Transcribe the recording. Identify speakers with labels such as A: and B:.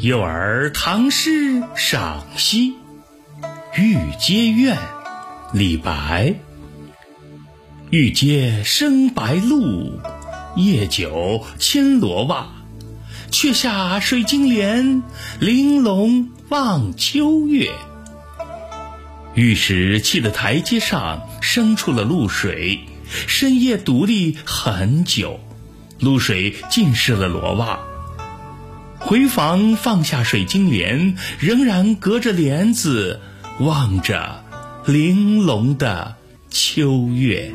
A: 幼儿唐诗赏析，《玉阶苑》李白。玉阶生白露，夜久牵罗袜。却下水晶帘，玲珑望秋月。玉石砌的台阶上生出了露水，深夜独立很久，露水浸湿了罗袜。回房放下水晶帘，仍然隔着帘子望着玲珑的秋月。